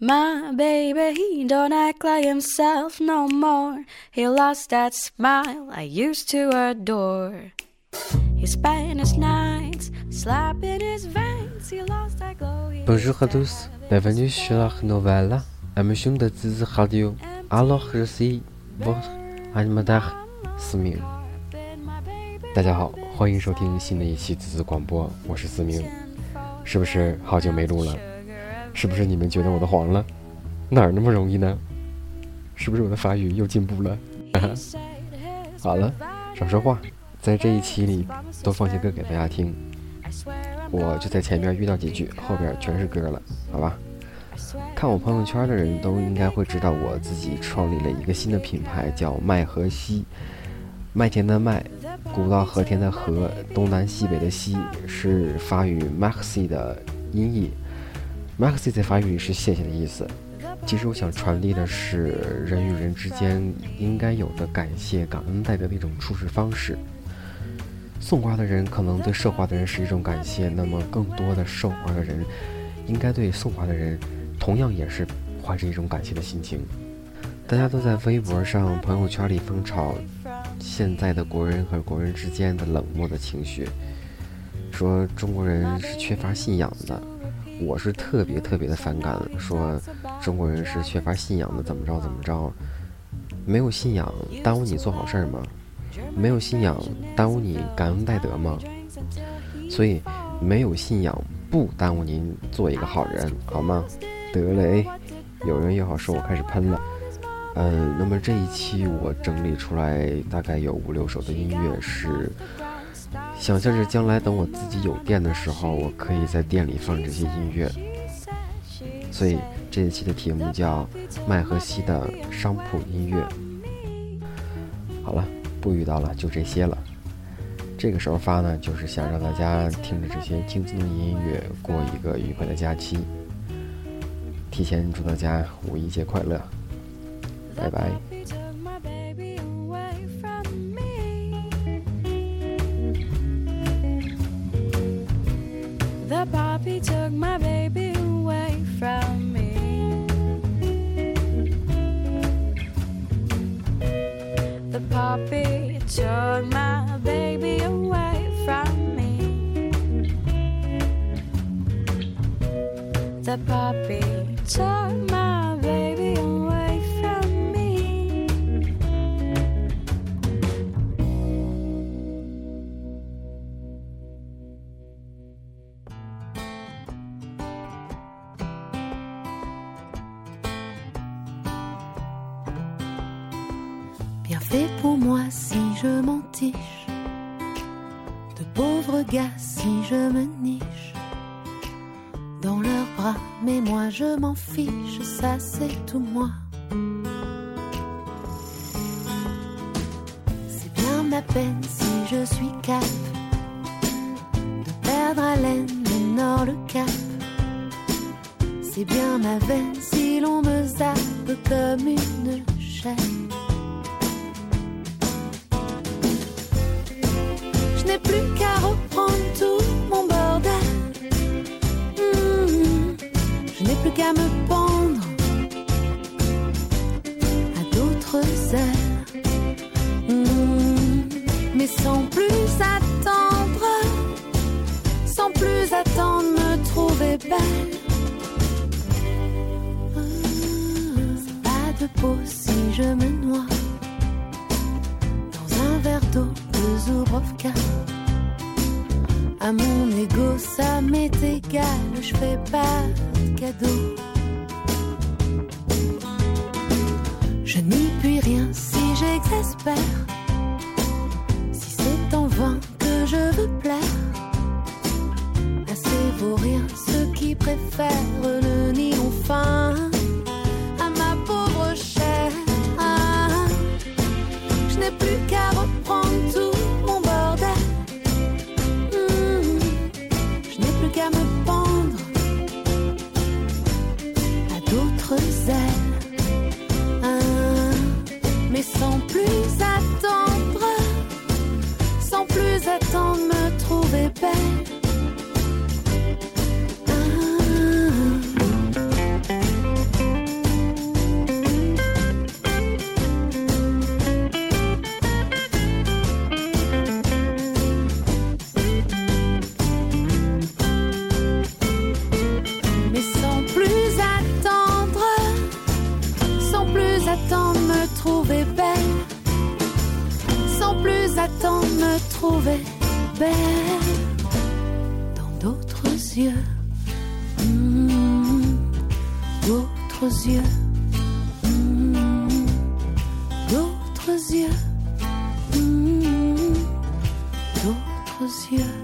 My baby, he don't act like himself no more. He lost that smile I used to adore. His Spanish nights, slapping his veins, he lost that glow. he Bonjour à tous, bienvenue sur la nouvelle émission de Ziz Radio. Alors, je suis votre animateur 思明。大家好，欢迎收听新的一期滋滋广播，我是思明。是不是好久没录了？是不是你们觉得我的黄了？哪儿那么容易呢？是不是我的法语又进步了？好了，少说话，在这一期里多放些歌给大家听。我就在前面遇到几句，后边全是歌了，好吧？看我朋友圈的人都应该会知道，我自己创立了一个新的品牌，叫麦和西。麦田的麦，古道和田的和，东南西北的西，是法语 “maxi” 的音译。“Maxi” 在法语里是谢谢的意思。其实我想传递的是人与人之间应该有的感谢、感恩戴德的一种处事方式。送花的人可能对受花的人是一种感谢，那么更多的受花的人应该对送花的人同样也是怀着一种感谢的心情。大家都在微博上、朋友圈里疯炒现在的国人和国人之间的冷漠的情绪，说中国人是缺乏信仰的。我是特别特别的反感，说中国人是缺乏信仰的，怎么着怎么着，没有信仰耽误你做好事儿吗？没有信仰耽误你感恩戴德吗？所以没有信仰不耽误您做一个好人，好吗？得嘞，有人又好说我开始喷了。嗯，那么这一期我整理出来大概有五六首的音乐是。想象着将来等我自己有店的时候，我可以在店里放这些音乐。所以这一期的题目叫《麦和西的商铺音乐》。好了，不絮叨了，就这些了。这个时候发呢，就是想让大家听着这些轻松的音乐，过一个愉快的假期。提前祝大家五一节快乐，拜拜。The puppy. Took my je m'en fiche, ça c'est tout moi. C'est bien ma peine si je suis calme. De perdre haleine le nord, le cap. C'est bien ma veine si l'on me zappe comme une chaîne. Je n'ai plus qu'à reprendre tout plus qu'à me pendre à d'autres ailes. Hmm, Mais sans plus attendre, sans plus attendre, me trouver belle. Pas de peau si je me noie dans un verre d'eau de Zubrovka. À mon ego, ça m'est égal, je fais pas Je n'y puis rien si j'exaspère. Yeux, mm, d'autres yeux, mm, d'autres yeux, mm, d'autres yeux.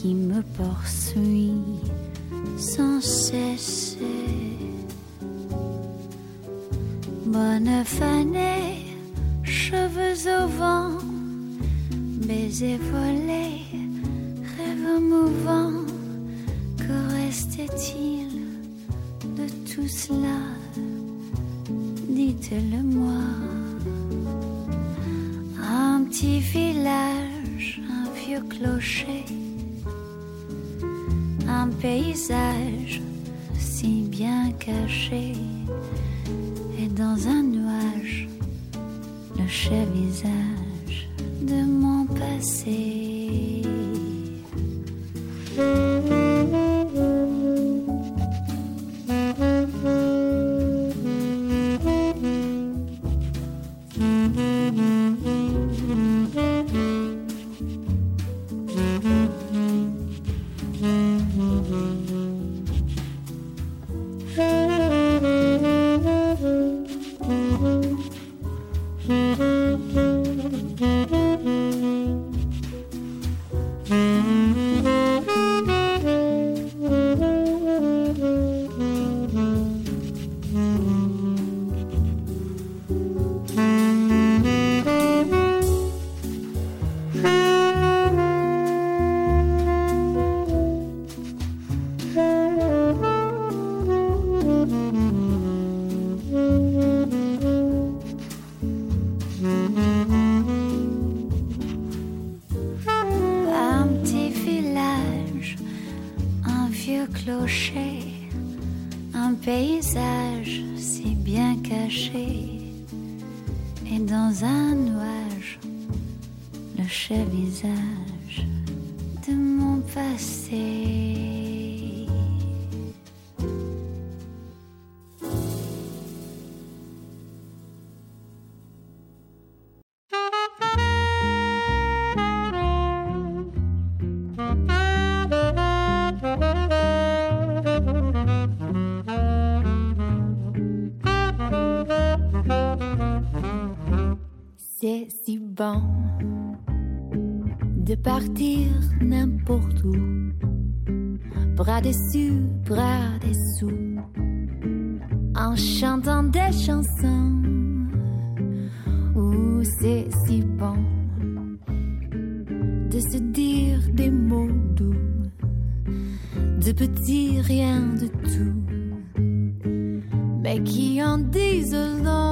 qui me poursuit sans cesse. Bonne fanée, cheveux au vent, baisers volés, rêves mouvants. Que restait-il de tout cela? Dites-le-moi. Un petit village clocher, un paysage si bien caché, et dans un nuage, le chef visage de mon passé. un paysage si bien caché, et dans un nuage, le chef visage de mon passé. De partir n'importe où, bras dessus, bras dessous, en chantant des chansons. Où c'est si bon de se dire des mots doux, de petits rien de tout, mais qui en disent long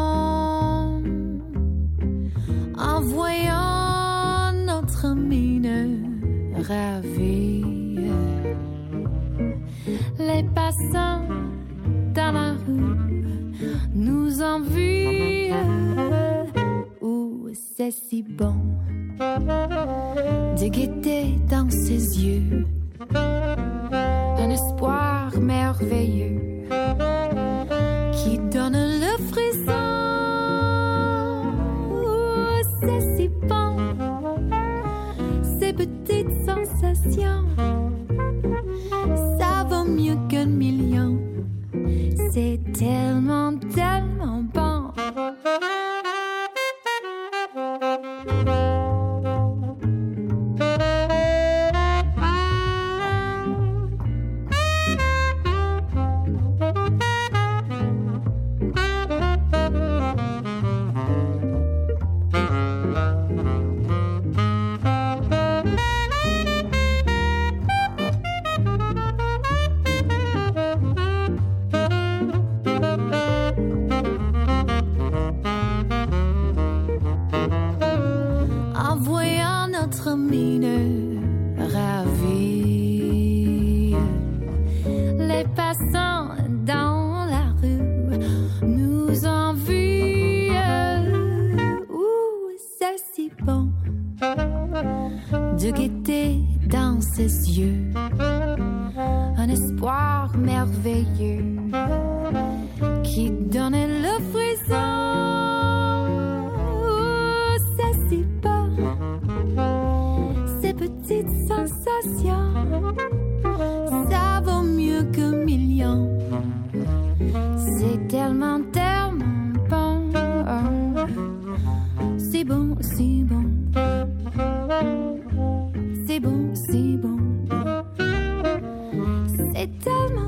dans la rue nous envient. Où c'est si bon de guetter dans ses yeux un espoir merveilleux Dans ses yeux un espoir merveilleux qui donnait le frisson. C'est si ces petites sensations, et tellement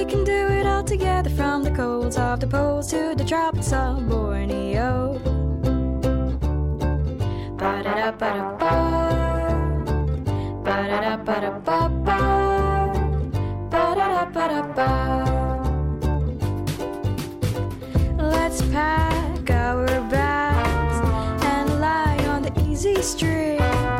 We can do it all together from the colds of the poles to the tropics of Borneo. Let's pack our bags and lie on the easy street.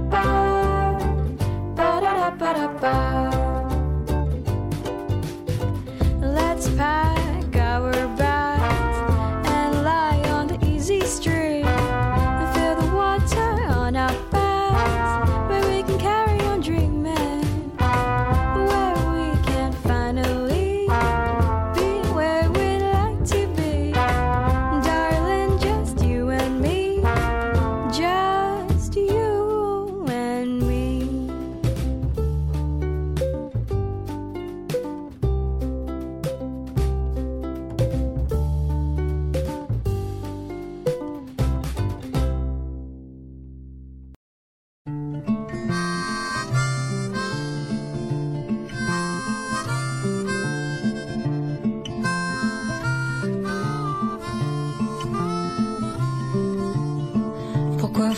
paz.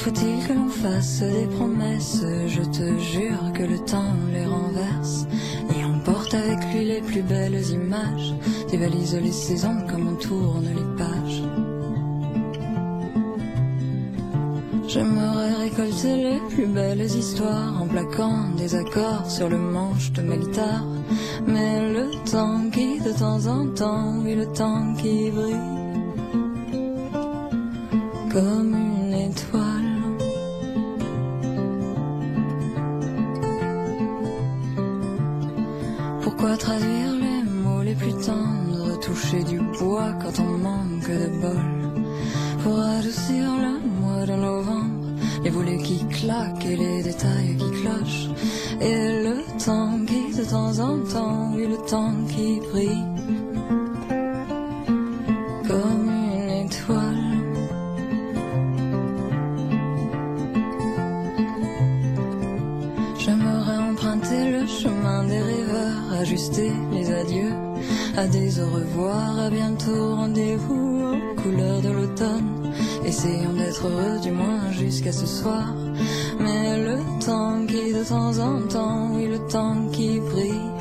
Faut-il que l'on fasse des promesses? Je te jure que le temps les renverse et emporte avec lui les plus belles images, dévalise les saisons comme on tourne les pages. J'aimerais récolter les plus belles histoires en plaquant des accords sur le manche de ma guitare. Mais le temps qui de temps en temps, oui le temps qui brille comme Pourquoi traduire les mots les plus tendres, toucher du bois quand on manque de bol. Pour adoucir le mois de novembre, les volets qui claquent et les détails qui clochent. Et le temps qui de temps en temps, oui le temps qui brille. À des au revoir, à bientôt, rendez-vous aux couleurs de l'automne. Essayons d'être heureux du moins jusqu'à ce soir. Mais le temps qui de temps en temps, oui le temps qui brille.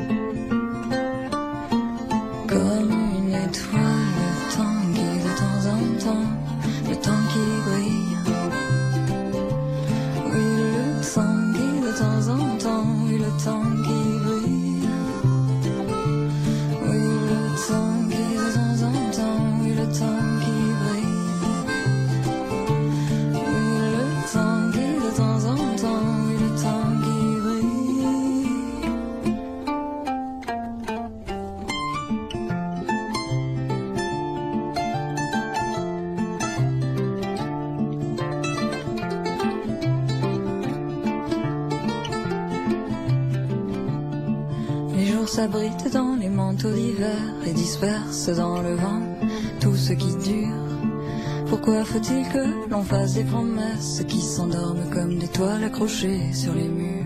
Les jours s'abritent dans les manteaux d'hiver et dispersent dans le vent tout ce qui dure. Pourquoi faut-il que l'on fasse des promesses qui s'endorment comme des toiles accrochées sur les murs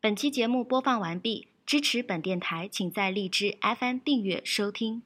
?»本期节目播放完毕，支持本电台，请在荔枝 FM 订阅收听。